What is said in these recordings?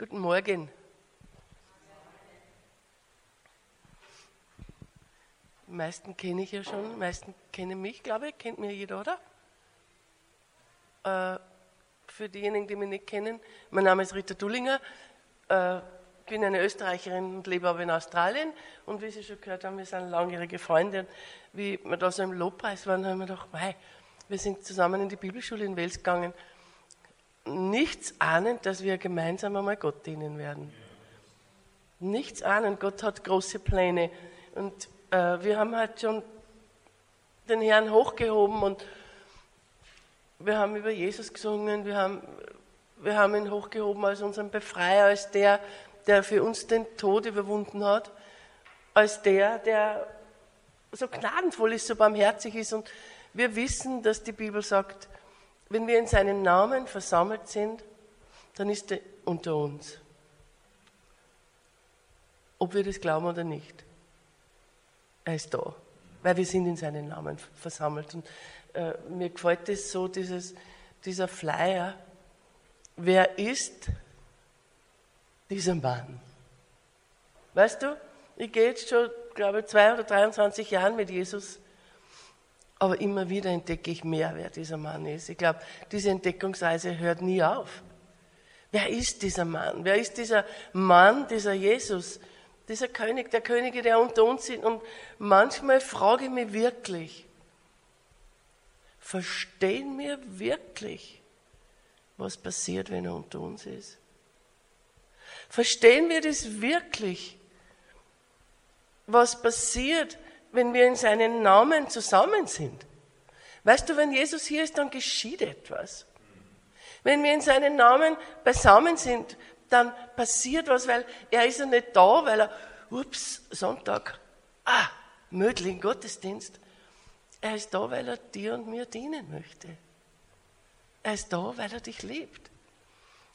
Guten Morgen. Die meisten kenne ich ja schon, die meisten kennen mich, glaube ich, kennt mir jeder, oder? Äh, für diejenigen, die mich nicht kennen, mein Name ist Rita Dullinger, äh, bin eine Österreicherin und lebe aber in Australien. Und wie Sie schon gehört haben, wir sind langjährige Freunde. Und wie wir da so im Lobpreis waren, haben wir gedacht, mei, wir sind zusammen in die Bibelschule in Wels gegangen. Nichts ahnend, dass wir gemeinsam einmal Gott dienen werden. Nichts ahnend, Gott hat große Pläne. Und äh, wir haben halt schon den Herrn hochgehoben und wir haben über Jesus gesungen, wir haben, wir haben ihn hochgehoben als unseren Befreier, als der, der für uns den Tod überwunden hat, als der, der so gnadenvoll ist, so barmherzig ist. Und wir wissen, dass die Bibel sagt, wenn wir in seinen Namen versammelt sind, dann ist er unter uns. Ob wir das glauben oder nicht. Er ist da, weil wir sind in seinen Namen versammelt. Und äh, mir gefällt das so, dieses, dieser Flyer. Wer ist dieser Mann? Weißt du, ich gehe jetzt schon, glaube ich, zwei oder 23 Jahre mit Jesus, aber immer wieder entdecke ich mehr, wer dieser Mann ist. Ich glaube, diese Entdeckungsreise hört nie auf. Wer ist dieser Mann? Wer ist dieser Mann, dieser Jesus? dieser König, der Könige, der unter uns sind. Und manchmal frage ich mich wirklich, verstehen wir wirklich, was passiert, wenn er unter uns ist? Verstehen wir das wirklich, was passiert, wenn wir in seinen Namen zusammen sind? Weißt du, wenn Jesus hier ist, dann geschieht etwas. Wenn wir in seinen Namen beisammen sind, dann passiert was, weil er ist ja nicht da, weil er, ups, Sonntag, ah, Mödling, Gottesdienst. Er ist da, weil er dir und mir dienen möchte. Er ist da, weil er dich liebt.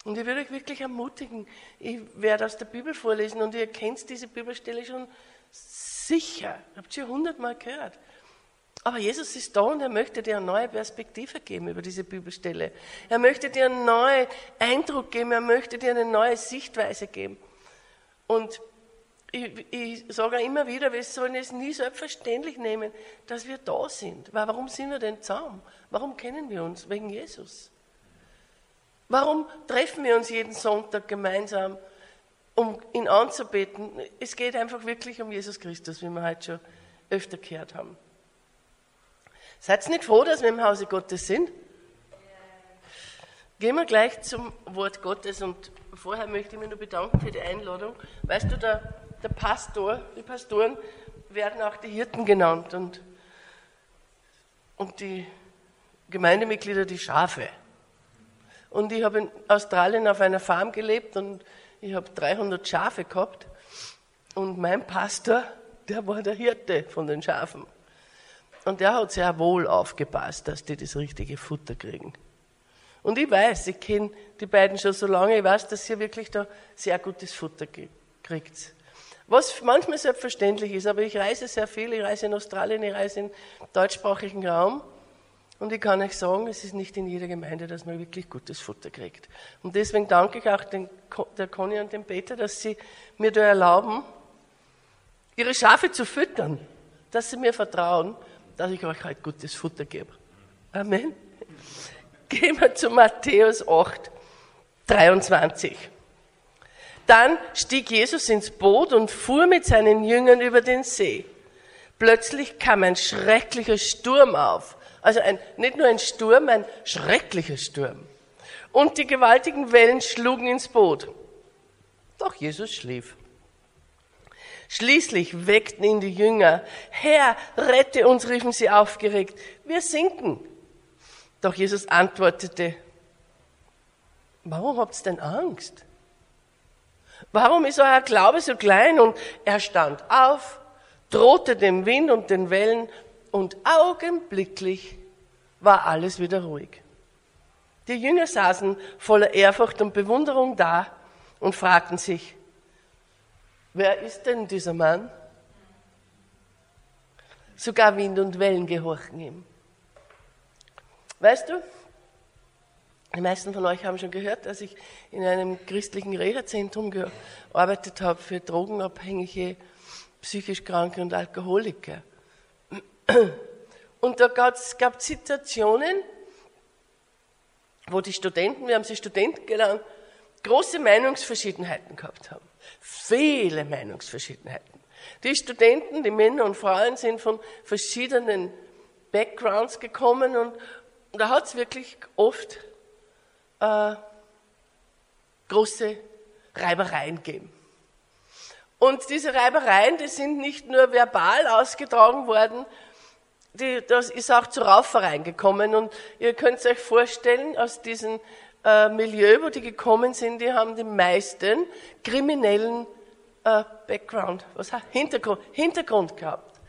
Und ich würde euch wirklich ermutigen, ich werde aus der Bibel vorlesen und ihr kennt diese Bibelstelle schon sicher, habt ihr hundertmal gehört. Aber Jesus ist da und er möchte dir eine neue Perspektive geben über diese Bibelstelle. Er möchte dir einen neuen Eindruck geben, er möchte dir eine neue Sichtweise geben. Und ich, ich sage immer wieder, wir sollen es nie selbstverständlich nehmen, dass wir da sind. Weil warum sind wir denn zusammen? Warum kennen wir uns? Wegen Jesus. Warum treffen wir uns jeden Sonntag gemeinsam, um ihn anzubeten? Es geht einfach wirklich um Jesus Christus, wie wir heute schon öfter gehört haben. Seid ihr nicht froh, dass wir im Hause Gottes sind? Gehen wir gleich zum Wort Gottes und vorher möchte ich mich nur bedanken für die Einladung. Weißt du, der, der Pastor, die Pastoren werden auch die Hirten genannt und, und die Gemeindemitglieder die Schafe. Und ich habe in Australien auf einer Farm gelebt und ich habe 300 Schafe gehabt und mein Pastor, der war der Hirte von den Schafen. Und der hat sehr wohl aufgepasst, dass die das richtige Futter kriegen. Und ich weiß, ich kenne die beiden schon so lange, ich weiß, dass ihr wirklich da sehr gutes Futter kriegt. Was manchmal selbstverständlich ist, aber ich reise sehr viel, ich reise in Australien, ich reise im deutschsprachigen Raum. Und ich kann euch sagen, es ist nicht in jeder Gemeinde, dass man wirklich gutes Futter kriegt. Und deswegen danke ich auch den, der Conny und dem Peter, dass sie mir da erlauben, ihre Schafe zu füttern, dass sie mir vertrauen dass ich euch halt gutes Futter gebe. Amen. Gehen wir zu Matthäus 8, 23. Dann stieg Jesus ins Boot und fuhr mit seinen Jüngern über den See. Plötzlich kam ein schrecklicher Sturm auf. Also ein, nicht nur ein Sturm, ein schrecklicher Sturm. Und die gewaltigen Wellen schlugen ins Boot. Doch Jesus schlief. Schließlich weckten ihn die Jünger. Herr, rette uns, riefen sie aufgeregt. Wir sinken. Doch Jesus antwortete, warum habt ihr denn Angst? Warum ist euer Glaube so klein? Und er stand auf, drohte dem Wind und den Wellen und augenblicklich war alles wieder ruhig. Die Jünger saßen voller Ehrfurcht und Bewunderung da und fragten sich, Wer ist denn dieser Mann? Sogar Wind und Wellen gehorchen ihm. Weißt du, Die meisten von euch haben schon gehört, dass ich in einem christlichen Reha-Zentrum gearbeitet habe für Drogenabhängige, psychisch Kranke und Alkoholiker. Und da gab es Situationen, wo die Studenten, wir haben sie Studenten genannt, große Meinungsverschiedenheiten gehabt haben. Viele Meinungsverschiedenheiten. Die Studenten, die Männer und Frauen sind von verschiedenen Backgrounds gekommen und, und da hat es wirklich oft äh, große Reibereien gegeben. Und diese Reibereien, die sind nicht nur verbal ausgetragen worden, die, das ist auch zu Raufereien gekommen. Und ihr könnt euch vorstellen, aus diesem äh, Milieu, wo die gekommen sind, die haben die meisten kriminellen äh, Background, was Hintergrund, Hintergrund gehabt.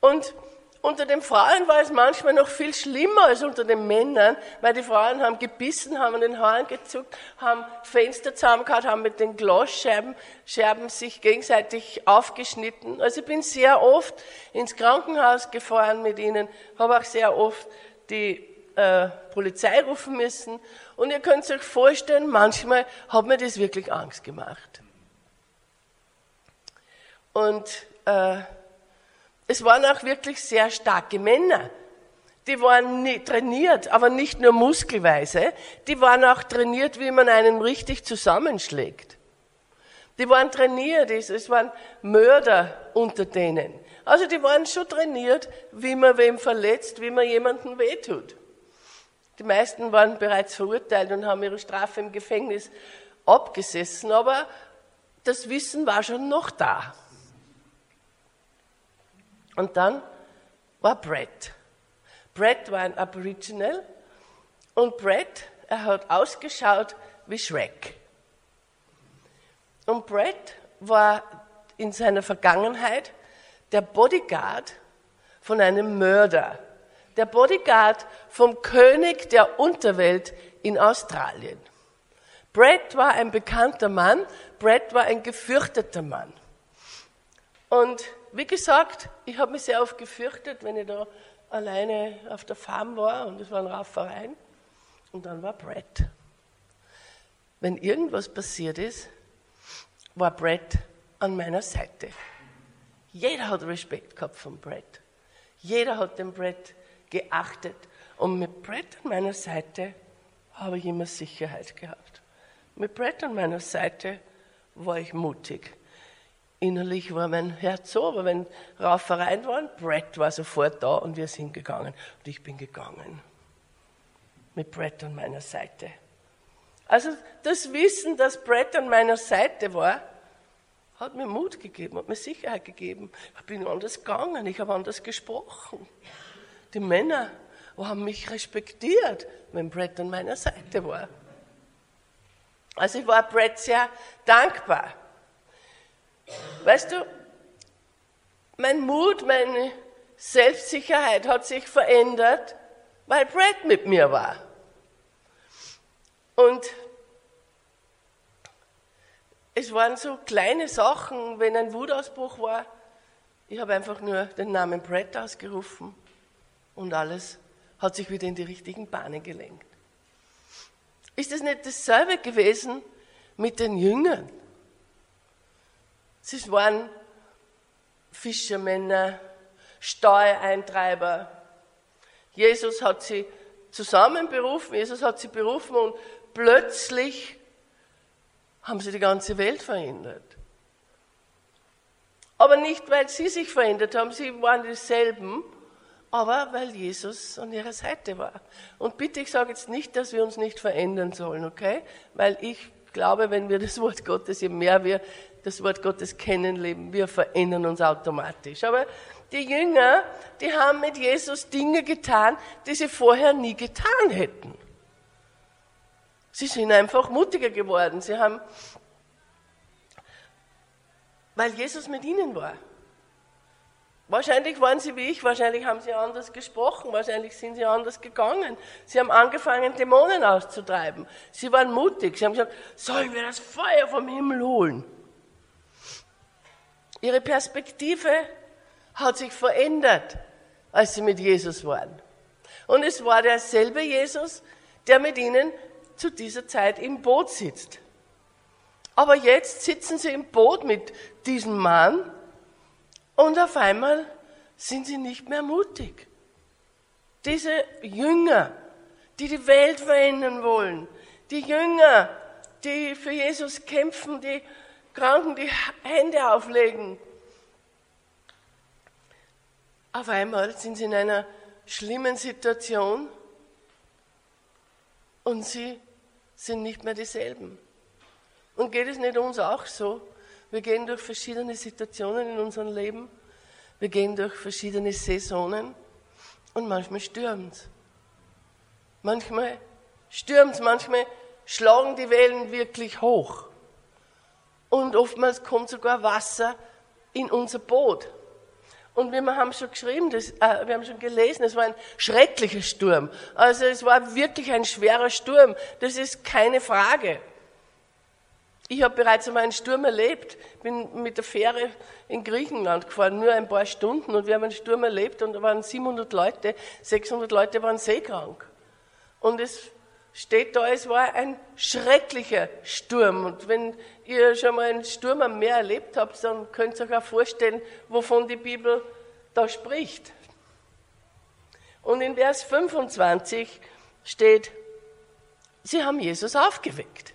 Und unter den Frauen war es manchmal noch viel schlimmer als unter den Männern, weil die Frauen haben gebissen, haben an den Haaren gezuckt, haben Fenster zusammengehauen, haben mit den Glasscherben Scherben sich gegenseitig aufgeschnitten. Also ich bin sehr oft ins Krankenhaus gefahren mit ihnen, habe auch sehr oft die äh, Polizei rufen müssen. Und ihr könnt euch vorstellen, manchmal hat mir das wirklich Angst gemacht. Und äh, es waren auch wirklich sehr starke Männer. Die waren trainiert, aber nicht nur muskelweise, die waren auch trainiert, wie man einen richtig zusammenschlägt. Die waren trainiert, es waren Mörder unter denen. Also die waren schon trainiert, wie man wem verletzt, wie man jemandem wehtut. Die meisten waren bereits verurteilt und haben ihre Strafe im Gefängnis abgesessen, aber das Wissen war schon noch da. Und dann war Brett. Brett war ein Aboriginal und Brett, er hat ausgeschaut wie Shrek. Und Brett war in seiner Vergangenheit der Bodyguard von einem Mörder. Der Bodyguard vom König der Unterwelt in Australien. Brett war ein bekannter Mann, Brett war ein gefürchteter Mann. Und wie gesagt, ich habe mich sehr oft gefürchtet, wenn ich da alleine auf der Farm war und es waren Raufereien. Und dann war Brett. Wenn irgendwas passiert ist, war Brett an meiner Seite. Jeder hat Respekt gehabt von Brett. Jeder hat den Brett geachtet. Und mit Brett an meiner Seite habe ich immer Sicherheit gehabt. Mit Brett an meiner Seite war ich mutig innerlich war mein Herz so, aber wenn Raufereien waren, Brett war sofort da und wir sind gegangen. Und ich bin gegangen. Mit Brett an meiner Seite. Also das Wissen, dass Brett an meiner Seite war, hat mir Mut gegeben, hat mir Sicherheit gegeben. Ich bin anders gegangen, ich habe anders gesprochen. Die Männer haben mich respektiert, wenn Brett an meiner Seite war. Also ich war Brett sehr dankbar. Weißt du, mein Mut, meine Selbstsicherheit hat sich verändert, weil Brad mit mir war. Und es waren so kleine Sachen, wenn ein Wutausbruch war. Ich habe einfach nur den Namen Brad ausgerufen und alles hat sich wieder in die richtigen Bahnen gelenkt. Ist es nicht dasselbe gewesen mit den Jüngern? Sie waren Fischermänner, Steuereintreiber. Jesus hat sie zusammenberufen, Jesus hat sie berufen und plötzlich haben sie die ganze Welt verändert. Aber nicht, weil sie sich verändert haben, sie waren dieselben, aber weil Jesus an ihrer Seite war. Und bitte, ich sage jetzt nicht, dass wir uns nicht verändern sollen, okay? Weil ich glaube, wenn wir das Wort Gottes, je mehr wir das Wort Gottes kennenlernen, wir verändern uns automatisch. Aber die Jünger, die haben mit Jesus Dinge getan, die sie vorher nie getan hätten. Sie sind einfach mutiger geworden. Sie haben, weil Jesus mit ihnen war. Wahrscheinlich waren sie wie ich, wahrscheinlich haben sie anders gesprochen, wahrscheinlich sind sie anders gegangen. Sie haben angefangen, Dämonen auszutreiben. Sie waren mutig. Sie haben gesagt, sollen wir das Feuer vom Himmel holen? Ihre Perspektive hat sich verändert, als sie mit Jesus waren. Und es war derselbe Jesus, der mit ihnen zu dieser Zeit im Boot sitzt. Aber jetzt sitzen sie im Boot mit diesem Mann und auf einmal sind sie nicht mehr mutig. Diese Jünger, die die Welt verändern wollen, die Jünger, die für Jesus kämpfen, die Kranken die Hände auflegen. Auf einmal sind sie in einer schlimmen Situation und sie sind nicht mehr dieselben. Und geht es nicht uns auch so? Wir gehen durch verschiedene Situationen in unserem Leben, wir gehen durch verschiedene Saisonen und manchmal stürmt Manchmal stürmt manchmal schlagen die Wellen wirklich hoch. Und oftmals kommt sogar Wasser in unser Boot. Und wir haben schon geschrieben, das, äh, wir haben schon gelesen, es war ein schrecklicher Sturm. Also es war wirklich ein schwerer Sturm. Das ist keine Frage. Ich habe bereits einmal einen Sturm erlebt, bin mit der Fähre in Griechenland gefahren, nur ein paar Stunden und wir haben einen Sturm erlebt und da waren 700 Leute, 600 Leute waren seekrank. Und es steht da, es war ein schrecklicher Sturm. Und wenn ihr schon mal einen Sturm am Meer erlebt habt, dann könnt ihr euch auch vorstellen, wovon die Bibel da spricht. Und in Vers 25 steht, sie haben Jesus aufgeweckt.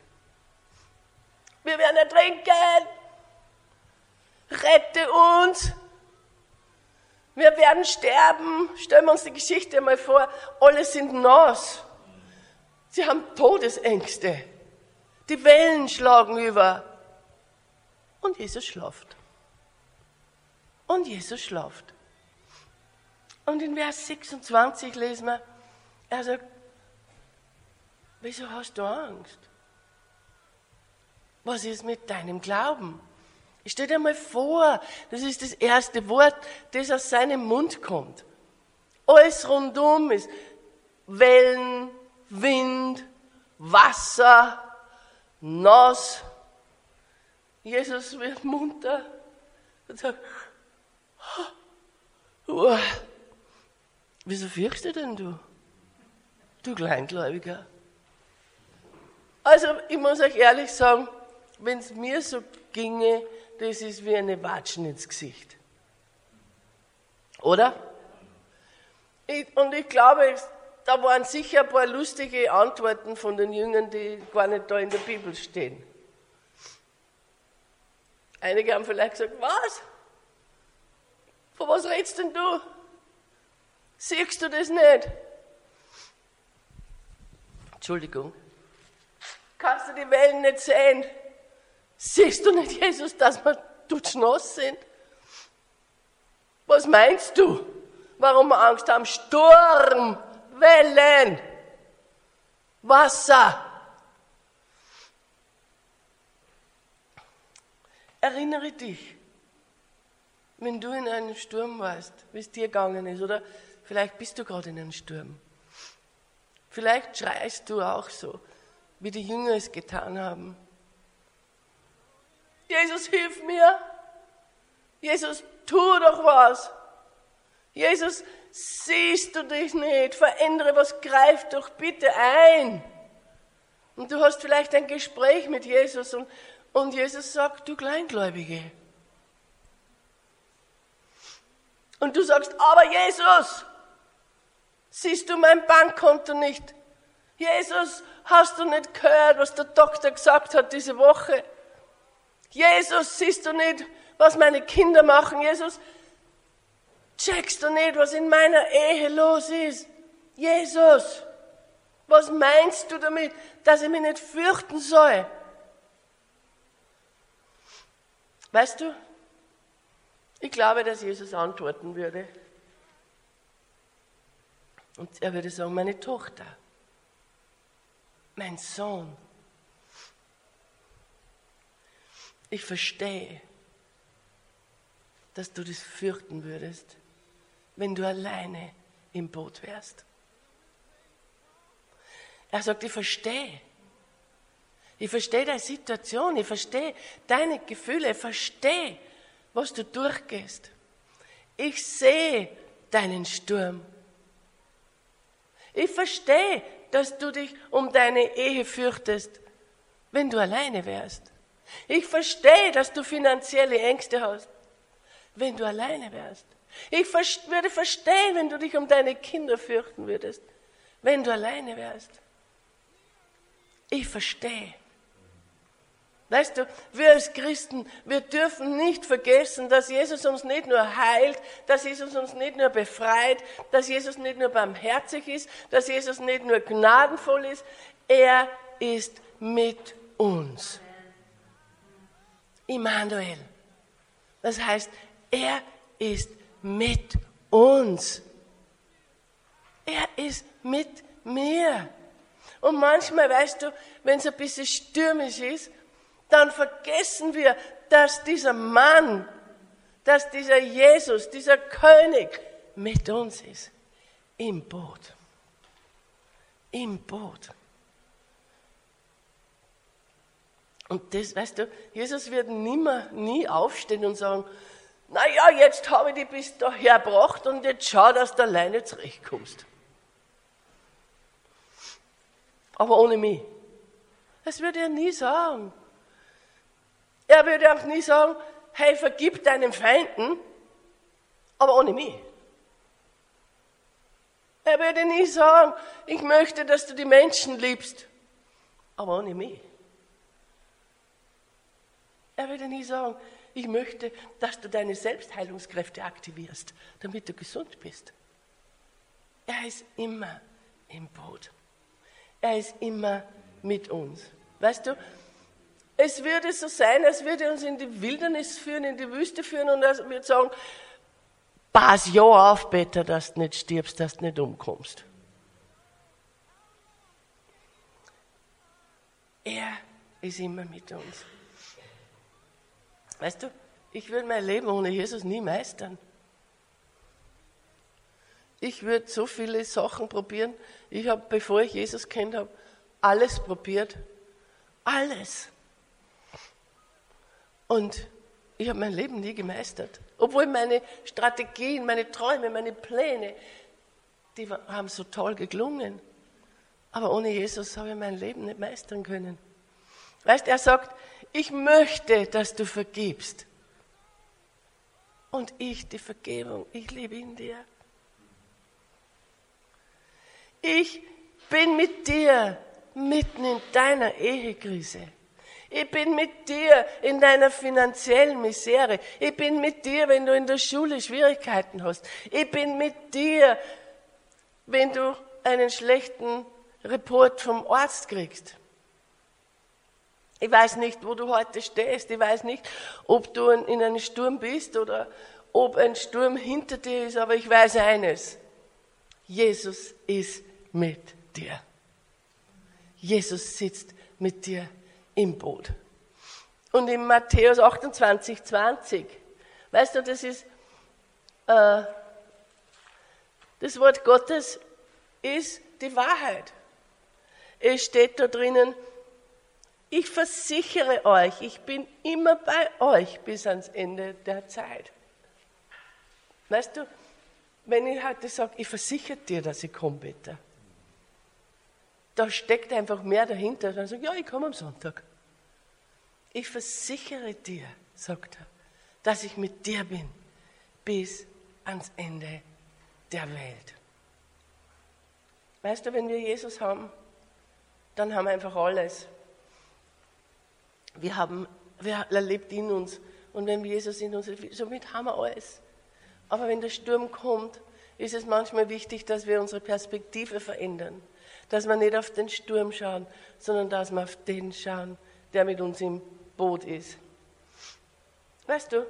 Wir werden ertrinken. Rette uns. Wir werden sterben. Stellen wir uns die Geschichte mal vor. Alle sind nass. Sie haben Todesängste. Die Wellen schlagen über. Und Jesus schlaft. Und Jesus schlaft. Und in Vers 26 lesen wir, er sagt, wieso hast du Angst? Was ist mit deinem Glauben? Stell dir mal vor, das ist das erste Wort, das aus seinem Mund kommt. Alles rundum ist Wellen, Wind, Wasser, nass. Jesus wird munter und sagt, oh, wieso fürchtest du denn du? Du Kleingläubiger. Also, ich muss euch ehrlich sagen, wenn es mir so ginge, das ist wie eine Watschen ins Gesicht. Oder? Ich, und ich glaube, da waren sicher ein paar lustige Antworten von den Jüngern, die gar nicht da in der Bibel stehen. Einige haben vielleicht gesagt, was? Von was redest denn du? Siehst du das nicht? Entschuldigung. Kannst du die Wellen nicht sehen? Siehst du nicht, Jesus, dass wir dutschnass sind? Was meinst du? Warum wir Angst haben? Sturm, Wellen, Wasser. Erinnere dich, wenn du in einem Sturm warst, wie es dir gegangen ist, oder vielleicht bist du gerade in einem Sturm. Vielleicht schreist du auch so, wie die Jünger es getan haben. Jesus, hilf mir. Jesus, tu doch was. Jesus, siehst du dich nicht? Verändere was, greif doch bitte ein. Und du hast vielleicht ein Gespräch mit Jesus und, und Jesus sagt, du Kleingläubige. Und du sagst, aber Jesus, siehst du mein Bankkonto nicht? Jesus, hast du nicht gehört, was der Doktor gesagt hat diese Woche? Jesus, siehst du nicht, was meine Kinder machen? Jesus, checkst du nicht, was in meiner Ehe los ist? Jesus, was meinst du damit, dass ich mich nicht fürchten soll? Weißt du, ich glaube, dass Jesus antworten würde. Und er würde sagen, meine Tochter, mein Sohn, ich verstehe, dass du das fürchten würdest wenn du alleine im Boot wärst. Er sagt, ich verstehe. Ich verstehe deine Situation, ich verstehe deine Gefühle, ich verstehe, was du durchgehst. Ich sehe deinen Sturm. Ich verstehe dass du dich um deine Ehe fürchtest, wenn du alleine wärst. Ich verstehe, dass du finanzielle Ängste hast, wenn du alleine wärst. Ich würde verstehen, wenn du dich um deine Kinder fürchten würdest, wenn du alleine wärst. Ich verstehe. Weißt du, wir als Christen, wir dürfen nicht vergessen, dass Jesus uns nicht nur heilt, dass Jesus uns nicht nur befreit, dass Jesus nicht nur barmherzig ist, dass Jesus nicht nur gnadenvoll ist, er ist mit uns. Immanuel. Das heißt, er ist mit uns. Er ist mit mir. Und manchmal, weißt du, wenn es ein bisschen stürmisch ist, dann vergessen wir, dass dieser Mann, dass dieser Jesus, dieser König mit uns ist. Im Boot. Im Boot. Und das, weißt du, Jesus wird nimmer, nie aufstehen und sagen, na ja, jetzt habe ich dich bis daher gebracht und jetzt schau, dass du alleine zurechtkommst. Aber ohne mich. Das würde er nie sagen. Er würde auch nie sagen, hey, vergib deinen Feinden, aber ohne mich. Er würde nie sagen, ich möchte, dass du die Menschen liebst, aber ohne mich. Er würde nie sagen, ich möchte, dass du deine Selbstheilungskräfte aktivierst, damit du gesund bist. Er ist immer im Boot. Er ist immer mit uns. Weißt du, es würde so sein, als würde uns in die Wildernis führen, in die Wüste führen und er würde sagen, pass ja auf, Peter, dass du nicht stirbst, dass du nicht umkommst. Er ist immer mit uns. Weißt du, ich würde mein Leben ohne Jesus nie meistern. Ich würde so viele Sachen probieren. Ich habe, bevor ich Jesus kennt habe, alles probiert. Alles. Und ich habe mein Leben nie gemeistert. Obwohl meine Strategien, meine Träume, meine Pläne, die haben so toll geklungen. Aber ohne Jesus habe ich mein Leben nicht meistern können. Weißt, er sagt, ich möchte, dass du vergibst. Und ich die Vergebung, ich lebe in dir. Ich bin mit dir mitten in deiner Ehekrise. Ich bin mit dir in deiner finanziellen Misere. Ich bin mit dir, wenn du in der Schule Schwierigkeiten hast. Ich bin mit dir, wenn du einen schlechten Report vom Arzt kriegst. Ich weiß nicht, wo du heute stehst. Ich weiß nicht, ob du in einem Sturm bist oder ob ein Sturm hinter dir ist, aber ich weiß eines. Jesus ist mit dir. Jesus sitzt mit dir im Boot. Und in Matthäus 28, 20, weißt du, das ist, äh, das Wort Gottes ist die Wahrheit. Es steht da drinnen, ich versichere euch, ich bin immer bei euch bis ans Ende der Zeit. Weißt du, wenn ich heute sage, ich versichere dir, dass ich komme, bitte, da steckt einfach mehr dahinter. Dann sage ich, ja, ich komme am Sonntag. Ich versichere dir, sagt er, dass ich mit dir bin bis ans Ende der Welt. Weißt du, wenn wir Jesus haben, dann haben wir einfach alles. Wir haben, er lebt in uns. Und wenn Jesus in uns somit haben wir alles. Aber wenn der Sturm kommt, ist es manchmal wichtig, dass wir unsere Perspektive verändern. Dass wir nicht auf den Sturm schauen, sondern dass wir auf den schauen, der mit uns im Boot ist. Weißt du,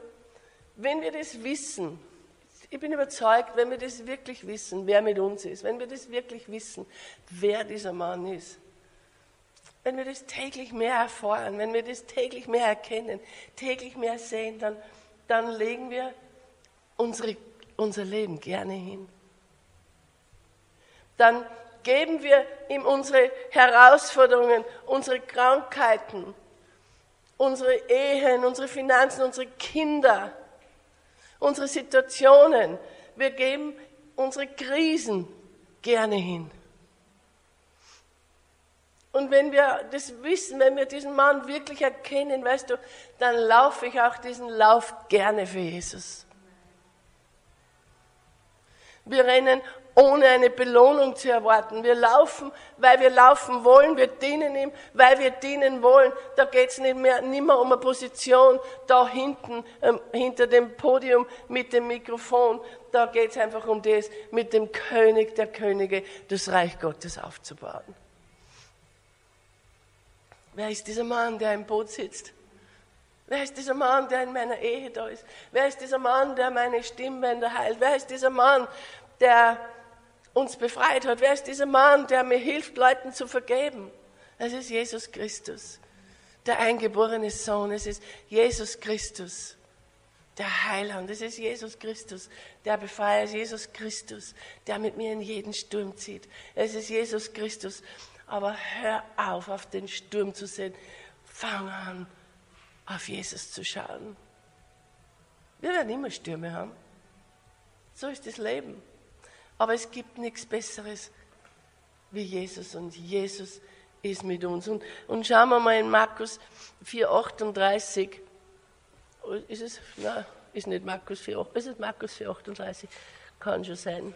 wenn wir das wissen, ich bin überzeugt, wenn wir das wirklich wissen, wer mit uns ist, wenn wir das wirklich wissen, wer dieser Mann ist, wenn wir das täglich mehr erfahren, wenn wir das täglich mehr erkennen, täglich mehr sehen, dann, dann legen wir unsere, unser Leben gerne hin. Dann geben wir ihm unsere Herausforderungen, unsere Krankheiten, unsere Ehen, unsere Finanzen, unsere Kinder, unsere Situationen. Wir geben unsere Krisen gerne hin. Und wenn wir das wissen, wenn wir diesen Mann wirklich erkennen, weißt du, dann laufe ich auch diesen Lauf gerne für Jesus. Wir rennen ohne eine Belohnung zu erwarten. Wir laufen, weil wir laufen wollen. Wir dienen ihm, weil wir dienen wollen. Da geht es nicht mehr, nicht mehr um eine Position da hinten, ähm, hinter dem Podium mit dem Mikrofon. Da geht es einfach um das, mit dem König der Könige das Reich Gottes aufzubauen. Wer ist dieser Mann, der im Boot sitzt? Wer ist dieser Mann, der in meiner Ehe da ist? Wer ist dieser Mann, der meine Stimmbänder heilt? Wer ist dieser Mann, der uns befreit hat? Wer ist dieser Mann, der mir hilft, Leuten zu vergeben? Es ist Jesus Christus, der eingeborene Sohn. Es ist Jesus Christus, der Heiland. Es ist Jesus Christus, der Befreier. Es ist Jesus Christus, der mit mir in jeden Sturm zieht. Es ist Jesus Christus. Aber hör auf, auf den Sturm zu sehen. Fang an, auf Jesus zu schauen. Wir werden immer Stürme haben. So ist das Leben. Aber es gibt nichts Besseres wie Jesus und Jesus ist mit uns. Und, und schauen wir mal in Markus 4,38. Ist es? Nein, ist nicht Markus 4,38. Ist es Markus 4,38? Kann schon sein.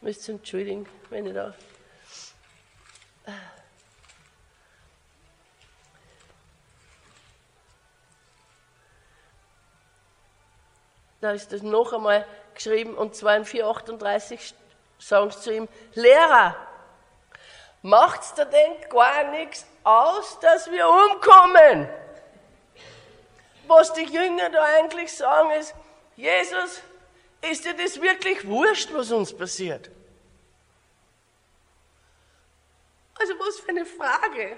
Müsst ihr entschuldigen, wenn ich da. Da ist das noch einmal geschrieben, und zwar in 438 sagen sie zu ihm, Lehrer, macht's dir denn gar nichts aus, dass wir umkommen? Was die Jünger da eigentlich sagen ist, Jesus, ist dir das wirklich wurscht, was uns passiert? Also was für eine Frage.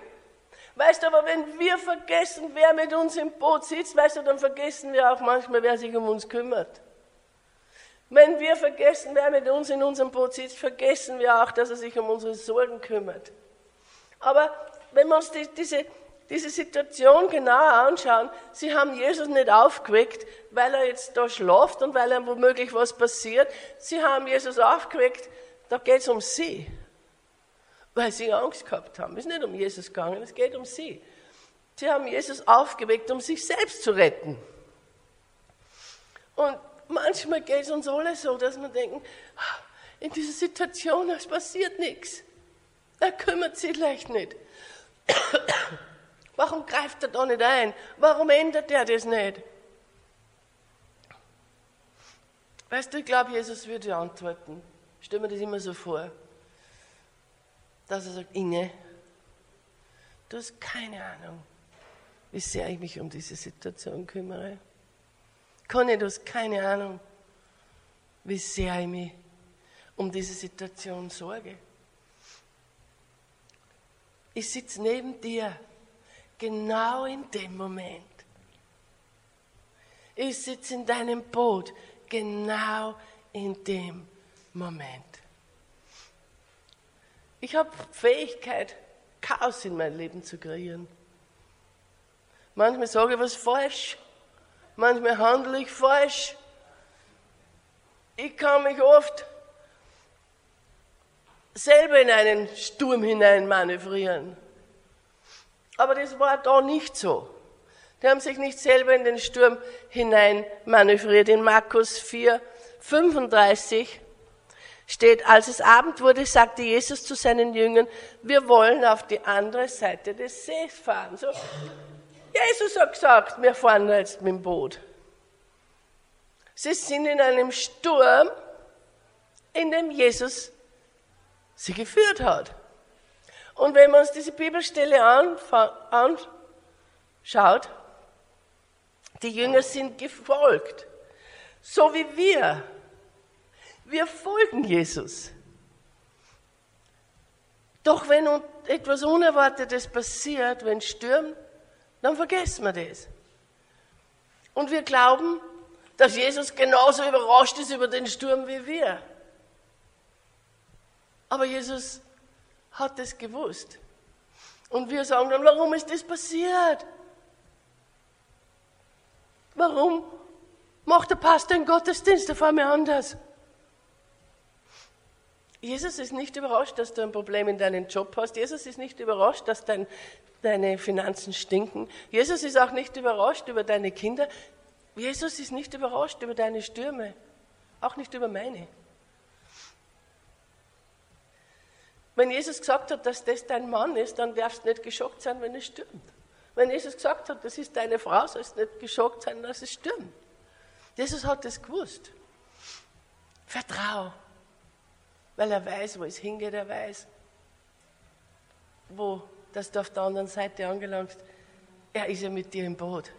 Weißt du, aber wenn wir vergessen, wer mit uns im Boot sitzt, weißt du, dann vergessen wir auch manchmal, wer sich um uns kümmert. Wenn wir vergessen, wer mit uns in unserem Boot sitzt, vergessen wir auch, dass er sich um unsere Sorgen kümmert. Aber wenn wir uns die, diese, diese Situation genauer anschauen, sie haben Jesus nicht aufgeweckt, weil er jetzt da schlaft und weil er womöglich was passiert. Sie haben Jesus aufgeweckt, da geht es um sie. Weil sie Angst gehabt haben. Es ist nicht um Jesus gegangen, es geht um sie. Sie haben Jesus aufgeweckt, um sich selbst zu retten. Und manchmal geht es uns alle so, dass wir denken, in dieser Situation, es passiert nichts. Er kümmert sich leicht nicht. Warum greift er da nicht ein? Warum ändert er das nicht? Weißt du, ich glaube, Jesus würde antworten. Ich stelle mir das immer so vor. Dass er sagt, Inge, du hast keine Ahnung, wie sehr ich mich um diese Situation kümmere. Conny, du hast keine Ahnung, wie sehr ich mich um diese Situation sorge. Ich sitze neben dir, genau in dem Moment. Ich sitze in deinem Boot, genau in dem Moment. Ich habe Fähigkeit, Chaos in mein Leben zu kreieren. Manchmal sage ich was falsch manchmal handle ich falsch. Ich kann mich oft selber in einen Sturm hinein manövrieren. Aber das war da nicht so. Die haben sich nicht selber in den Sturm hinein manövriert. In Markus 4, 35 steht, als es Abend wurde, sagte Jesus zu seinen Jüngern, wir wollen auf die andere Seite des Sees fahren. So, Jesus hat gesagt, wir fahren jetzt mit dem Boot. Sie sind in einem Sturm, in dem Jesus sie geführt hat. Und wenn man uns diese Bibelstelle anschaut, die Jünger sind gefolgt, so wie wir. Wir folgen Jesus. Doch wenn etwas Unerwartetes passiert, wenn stürmt, dann vergessen wir das. Und wir glauben, dass Jesus genauso überrascht ist über den Sturm wie wir. Aber Jesus hat es gewusst. Und wir sagen dann, warum ist das passiert? Warum macht der Pastor den Gottesdienst auf einmal anders? Jesus ist nicht überrascht, dass du ein Problem in deinem Job hast. Jesus ist nicht überrascht, dass dein, deine Finanzen stinken. Jesus ist auch nicht überrascht über deine Kinder. Jesus ist nicht überrascht über deine Stürme. Auch nicht über meine. Wenn Jesus gesagt hat, dass das dein Mann ist, dann darfst du nicht geschockt sein, wenn es stürmt. Wenn Jesus gesagt hat, das ist deine Frau, sollst du nicht geschockt sein, dass es stürmt. Jesus hat es gewusst. Vertrau. Weil er weiß, wo es hingeht, er weiß, wo, dass du auf der anderen Seite angelangst. Er ist ja mit dir im Boot.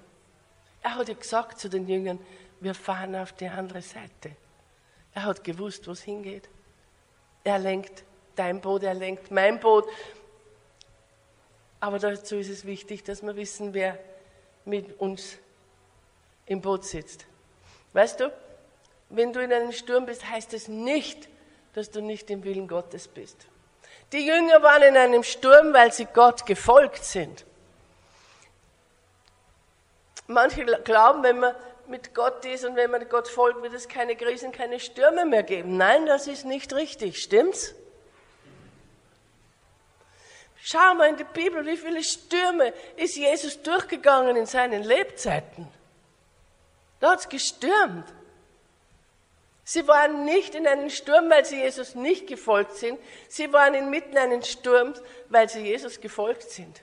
Er hat ja gesagt zu den Jüngern, wir fahren auf die andere Seite. Er hat gewusst, wo es hingeht. Er lenkt dein Boot, er lenkt mein Boot. Aber dazu ist es wichtig, dass wir wissen, wer mit uns im Boot sitzt. Weißt du, wenn du in einem Sturm bist, heißt es nicht, dass du nicht im Willen Gottes bist. Die Jünger waren in einem Sturm, weil sie Gott gefolgt sind. Manche glauben, wenn man mit Gott ist und wenn man Gott folgt, wird es keine Krisen, keine Stürme mehr geben. Nein, das ist nicht richtig. Stimmt's? Schau mal in die Bibel, wie viele Stürme ist Jesus durchgegangen in seinen Lebzeiten. Da hat es gestürmt. Sie waren nicht in einem Sturm, weil sie Jesus nicht gefolgt sind. Sie waren inmitten eines Sturms, weil sie Jesus gefolgt sind.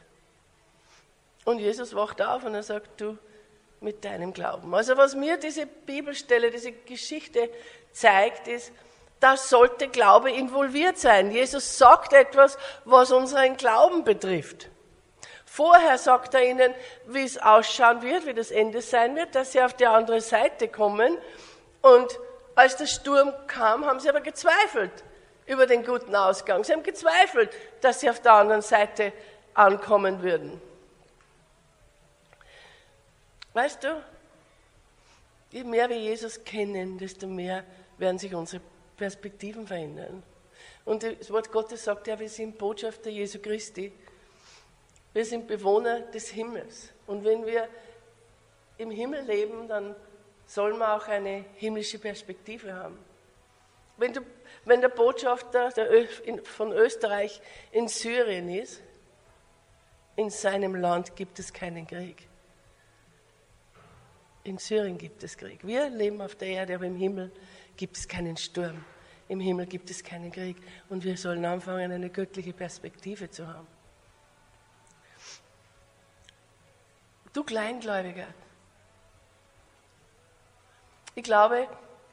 Und Jesus wacht auf und er sagt, du mit deinem Glauben. Also was mir diese Bibelstelle, diese Geschichte zeigt, ist, da sollte Glaube involviert sein. Jesus sagt etwas, was unseren Glauben betrifft. Vorher sagt er ihnen, wie es ausschauen wird, wie das Ende sein wird, dass sie auf die andere Seite kommen. Und als der Sturm kam, haben sie aber gezweifelt über den guten Ausgang. Sie haben gezweifelt, dass sie auf der anderen Seite ankommen würden. Weißt du, je mehr wir Jesus kennen, desto mehr werden sich unsere Perspektiven verändern. Und das Wort Gottes sagt ja, wir sind Botschafter Jesu Christi. Wir sind Bewohner des Himmels. Und wenn wir im Himmel leben, dann sollen wir auch eine himmlische Perspektive haben. Wenn, du, wenn der Botschafter der von Österreich in Syrien ist, in seinem Land gibt es keinen Krieg. In Syrien gibt es Krieg. Wir leben auf der Erde, aber im Himmel gibt es keinen Sturm. Im Himmel gibt es keinen Krieg. Und wir sollen anfangen, eine göttliche Perspektive zu haben. Du Kleingläubiger, ich glaube,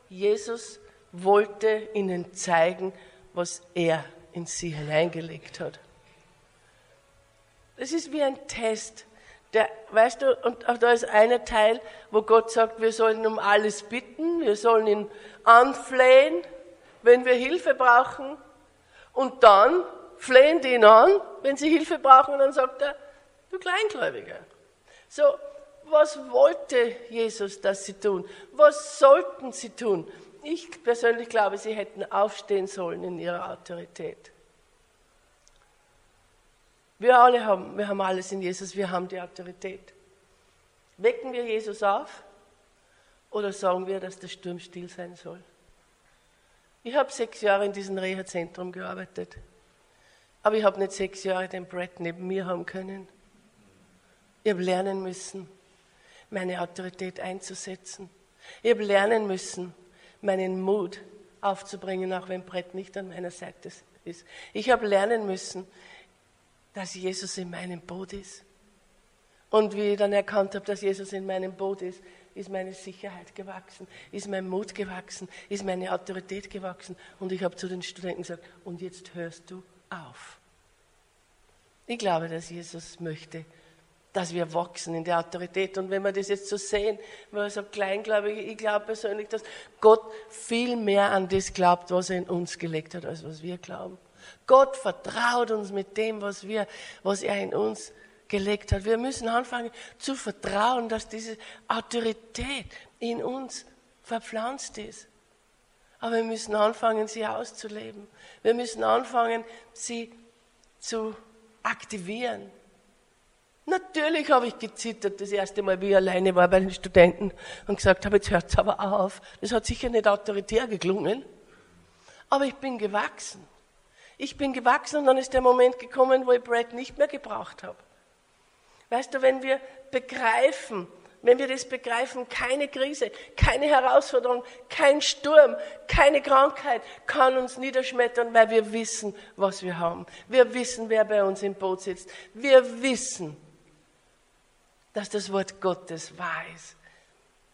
Jesus wollte ihnen zeigen, was er in sie hineingelegt hat. Es ist wie ein Test. Der, weißt du, und auch da ist einer Teil, wo Gott sagt, wir sollen um alles bitten, wir sollen ihn anflehen, wenn wir Hilfe brauchen. Und dann flehen die ihn an, wenn sie Hilfe brauchen, und dann sagt er, du Kleingläubiger. So, was wollte Jesus, dass sie tun? Was sollten sie tun? Ich persönlich glaube, sie hätten aufstehen sollen in ihrer Autorität. Wir alle haben, wir haben alles in Jesus, wir haben die Autorität. Wecken wir Jesus auf oder sagen wir, dass der Sturm still sein soll? Ich habe sechs Jahre in diesem Reha-Zentrum gearbeitet, aber ich habe nicht sechs Jahre den Brett neben mir haben können. Ich habe lernen müssen, meine Autorität einzusetzen. Ich habe lernen müssen, meinen Mut aufzubringen, auch wenn Brett nicht an meiner Seite ist. Ich habe lernen müssen, dass Jesus in meinem Boot ist. Und wie ich dann erkannt habe, dass Jesus in meinem Boot ist, ist meine Sicherheit gewachsen, ist mein Mut gewachsen, ist meine Autorität gewachsen. Und ich habe zu den Studenten gesagt, und jetzt hörst du auf. Ich glaube, dass Jesus möchte, dass wir wachsen in der Autorität. Und wenn wir das jetzt so sehen, wenn wir so klein glaube ich, ich glaube persönlich, dass Gott viel mehr an das glaubt, was er in uns gelegt hat, als was wir glauben. Gott vertraut uns mit dem, was, wir, was er in uns gelegt hat. Wir müssen anfangen zu vertrauen, dass diese Autorität in uns verpflanzt ist. Aber wir müssen anfangen, sie auszuleben. Wir müssen anfangen, sie zu aktivieren. Natürlich habe ich gezittert das erste Mal, wie ich alleine war bei den Studenten und gesagt habe, jetzt hört es aber auf. Das hat sicher nicht autoritär geklungen. Aber ich bin gewachsen. Ich bin gewachsen und dann ist der Moment gekommen, wo ich Brad nicht mehr gebraucht habe. Weißt du, wenn wir begreifen, wenn wir das begreifen, keine Krise, keine Herausforderung, kein Sturm, keine Krankheit kann uns niederschmettern, weil wir wissen, was wir haben. Wir wissen, wer bei uns im Boot sitzt. Wir wissen, dass das Wort Gottes wahr ist.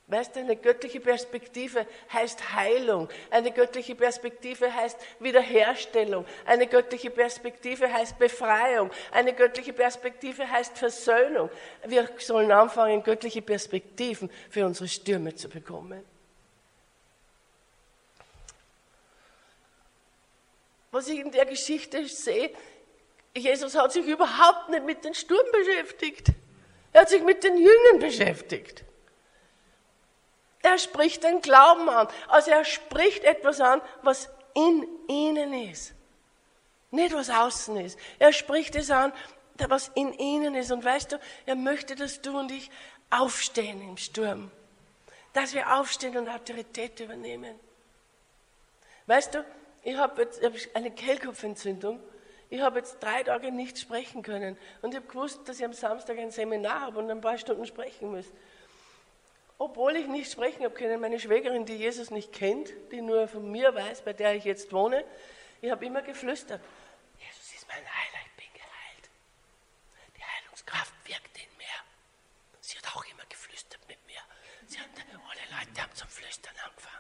Weißt du, eine göttliche Perspektive heißt Heilung. Eine göttliche Perspektive heißt Wiederherstellung. Eine göttliche Perspektive heißt Befreiung. Eine göttliche Perspektive heißt Versöhnung. Wir sollen anfangen, göttliche Perspektiven für unsere Stürme zu bekommen. Was ich in der Geschichte sehe, Jesus hat sich überhaupt nicht mit den Sturm beschäftigt. Er hat sich mit den Jüngern beschäftigt. Er spricht den Glauben an. Also er spricht etwas an, was in ihnen ist. Nicht was außen ist. Er spricht es an, was in ihnen ist. Und weißt du, er möchte, dass du und ich aufstehen im Sturm. Dass wir aufstehen und Autorität übernehmen. Weißt du, ich habe jetzt eine Kehlkopfentzündung. Ich habe jetzt drei Tage nicht sprechen können. Und ich habe gewusst, dass ich am Samstag ein Seminar habe und ein paar Stunden sprechen muss. Obwohl ich nicht sprechen habe können, meine Schwägerin, die Jesus nicht kennt, die nur von mir weiß, bei der ich jetzt wohne, ich habe immer geflüstert, Jesus ist mein Heiler, ich bin geheilt. Die Heilungskraft wirkt in mir. Sie hat auch immer geflüstert mit mir. Sie hat, alle Leute haben zum Flüstern angefangen.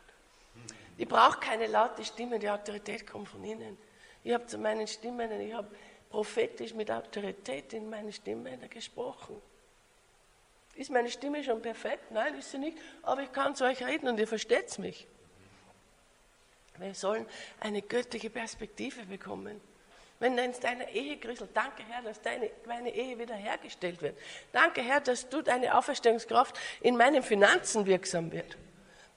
Ich brauche keine laute Stimme, die Autorität kommt von innen. Ich habe zu meinen Stimmen, ich habe prophetisch mit Autorität in meine Stimmen gesprochen. Ist meine Stimme schon perfekt? Nein, ist sie nicht. Aber ich kann zu euch reden und ihr versteht mich. Wir sollen eine göttliche Perspektive bekommen. Wenn in deiner Ehe kriselt, danke Herr, dass deine, meine Ehe wiederhergestellt wird. Danke Herr, dass du deine Auferstehungskraft in meinen Finanzen wirksam wird.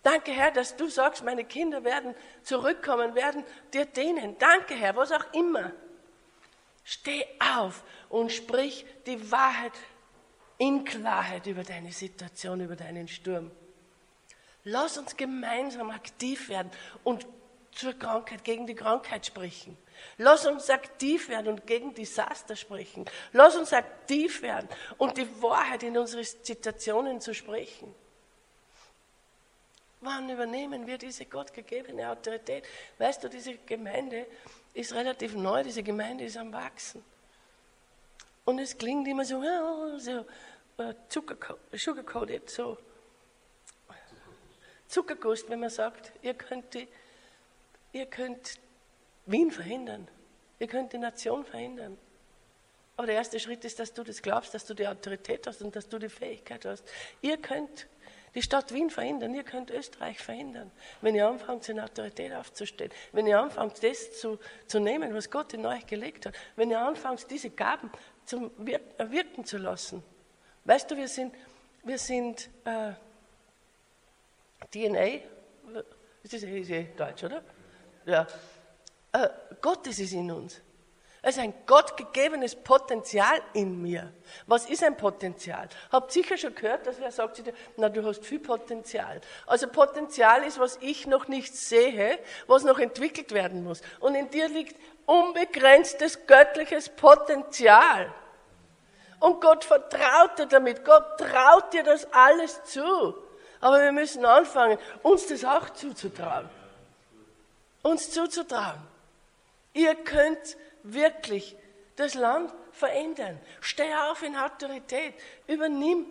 Danke Herr, dass du sagst, meine Kinder werden zurückkommen, werden dir dienen. Danke Herr, was auch immer. Steh auf und sprich die Wahrheit in Klarheit über deine Situation, über deinen Sturm. Lass uns gemeinsam aktiv werden und zur Krankheit, gegen die Krankheit sprechen. Lass uns aktiv werden und gegen Desaster sprechen. Lass uns aktiv werden und die Wahrheit in unsere Situationen zu sprechen. Wann übernehmen wir diese gottgegebene Autorität? Weißt du, diese Gemeinde ist relativ neu, diese Gemeinde ist am Wachsen. Und es klingt immer so, so uh, sugarcoated, so Zuckerguss, wenn man sagt, ihr könnt, die, ihr könnt Wien verhindern, ihr könnt die Nation verhindern. Aber der erste Schritt ist, dass du das glaubst, dass du die Autorität hast und dass du die Fähigkeit hast. Ihr könnt die Stadt Wien verhindern, ihr könnt Österreich verhindern, wenn ihr anfangt, in Autorität aufzustehen, wenn ihr anfangt, das zu, zu nehmen, was Gott in euch gelegt hat, wenn ihr anfangt, diese Gaben zum Wirken zu lassen. Weißt du, wir sind, wir sind äh, DNA, ist das eh Deutsch, oder? Ja. Äh, Gottes ist in uns. Es ist ein gottgegebenes Potenzial in mir. Was ist ein Potenzial? Habt sicher schon gehört, dass wer sagt, na, du hast viel Potenzial. Also Potenzial ist, was ich noch nicht sehe, was noch entwickelt werden muss. Und in dir liegt unbegrenztes göttliches Potenzial. Und Gott vertraut dir damit. Gott traut dir das alles zu. Aber wir müssen anfangen, uns das auch zuzutrauen. Uns zuzutrauen. Ihr könnt wirklich das Land verändern. Steh auf in Autorität. Übernimm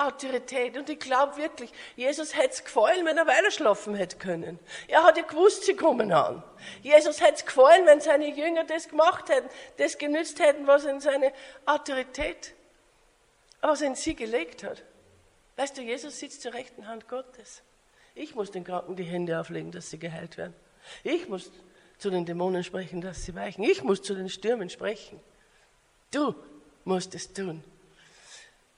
Autorität. Und ich glaube wirklich, Jesus hätte es gefallen, wenn er weiter schlafen hätte können. Er hat ja gewusst, sie kommen an. Jesus hätte es gefallen, wenn seine Jünger das gemacht hätten, das genützt hätten, was in seine Autorität, was in sie gelegt hat. Weißt du, Jesus sitzt zur rechten Hand Gottes. Ich muss den Kranken die Hände auflegen, dass sie geheilt werden. Ich muss zu den Dämonen sprechen, dass sie weichen. Ich muss zu den Stürmen sprechen. Du musst es tun.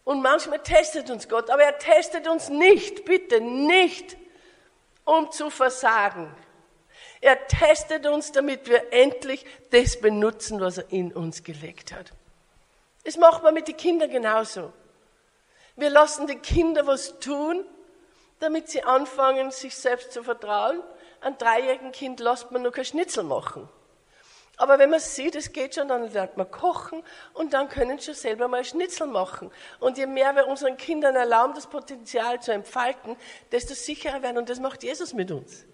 Und manchmal testet uns Gott, aber er testet uns nicht, bitte nicht, um zu versagen. Er testet uns, damit wir endlich das benutzen, was er in uns gelegt hat. Das macht man mit den Kindern genauso. Wir lassen die Kinder was tun, damit sie anfangen, sich selbst zu vertrauen, ein dreijährigen Kind lässt man nur kein Schnitzel machen. Aber wenn man sieht, es geht schon, dann lernt man kochen und dann können schon selber mal Schnitzel machen. Und je mehr wir unseren Kindern erlauben, das Potenzial zu entfalten, desto sicherer werden. Und das macht Jesus mit uns.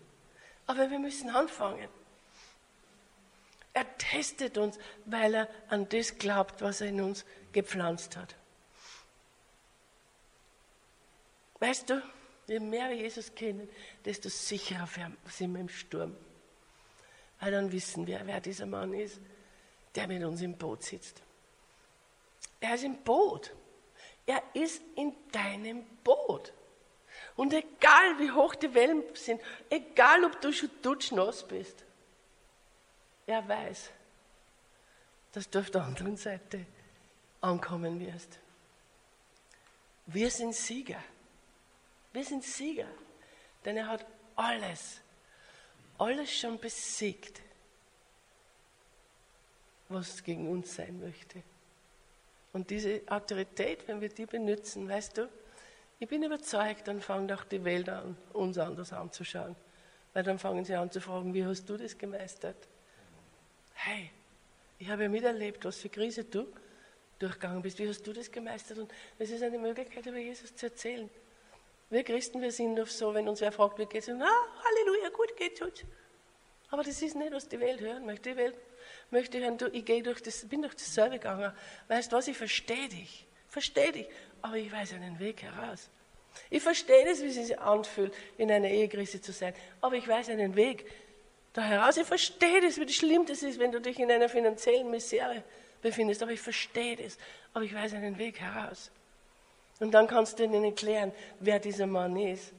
Aber wir müssen anfangen. Er testet uns, weil er an das glaubt, was er in uns gepflanzt hat. Weißt du, je mehr wir Jesus kennen, desto sicherer sind wir im Sturm. Weil dann wissen wir, wer dieser Mann ist, der mit uns im Boot sitzt. Er ist im Boot. Er ist in deinem Boot. Und egal wie hoch die Wellen sind, egal ob du schon dutschnass bist, er weiß, dass du auf der anderen Seite ankommen wirst. Wir sind Sieger. Wir sind Sieger, denn er hat alles, alles schon besiegt, was gegen uns sein möchte. Und diese Autorität, wenn wir die benutzen, weißt du, ich bin überzeugt, dann fangen auch die Welt an, uns anders anzuschauen. Weil dann fangen sie an zu fragen, wie hast du das gemeistert? Hey, ich habe ja miterlebt, was für Krise du durchgegangen bist. Wie hast du das gemeistert? Und es ist eine Möglichkeit, über Jesus zu erzählen. Wir Christen, wir sind oft so, wenn uns wer fragt, wie geht's? Ah, Halleluja, gut geht's uns. Aber das ist nicht, was die Welt hören möchte. Die Welt möchte hören, du, ich gehe durch das, bin durch dasselbe gegangen. Weißt du was, ich verstehe dich. Verstehe dich. Aber ich weiß einen Weg heraus. Ich verstehe es, wie es sich anfühlt, in einer Ehekrise zu sein. Aber ich weiß einen Weg da heraus. Ich verstehe das, wie schlimm das ist, wenn du dich in einer finanziellen Misere befindest. Aber ich verstehe das. Aber ich weiß einen Weg heraus. Und dann kannst du ihnen erklären, wer dieser Mann ist,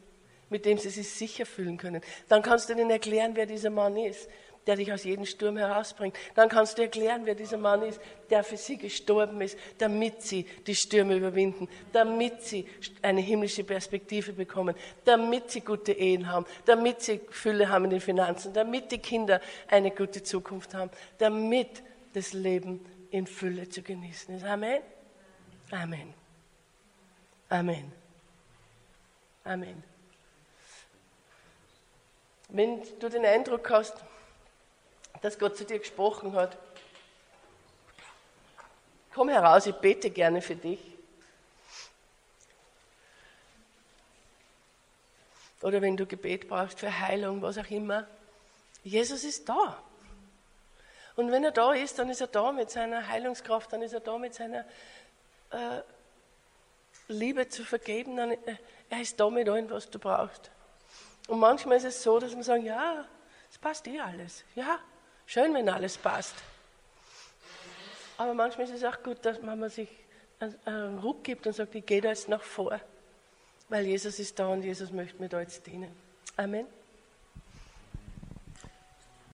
mit dem sie sich sicher fühlen können. Dann kannst du ihnen erklären, wer dieser Mann ist, der dich aus jedem Sturm herausbringt. Dann kannst du erklären, wer dieser Mann ist, der für sie gestorben ist, damit sie die Stürme überwinden, damit sie eine himmlische Perspektive bekommen, damit sie gute Ehen haben, damit sie Fülle haben in den Finanzen, damit die Kinder eine gute Zukunft haben, damit das Leben in Fülle zu genießen ist. Amen. Amen. Amen. Amen. Wenn du den Eindruck hast, dass Gott zu dir gesprochen hat, komm heraus, ich bete gerne für dich. Oder wenn du Gebet brauchst für Heilung, was auch immer. Jesus ist da. Und wenn er da ist, dann ist er da mit seiner Heilungskraft, dann ist er da mit seiner äh, Liebe zu vergeben, dann, äh, er ist da mit allem, was du brauchst. Und manchmal ist es so, dass man sagt, ja, es passt eh alles. Ja, schön, wenn alles passt. Aber manchmal ist es auch gut, dass man sich einen Ruck gibt und sagt, ich gehe da jetzt nach vor. Weil Jesus ist da und Jesus möchte mir da jetzt dienen. Amen.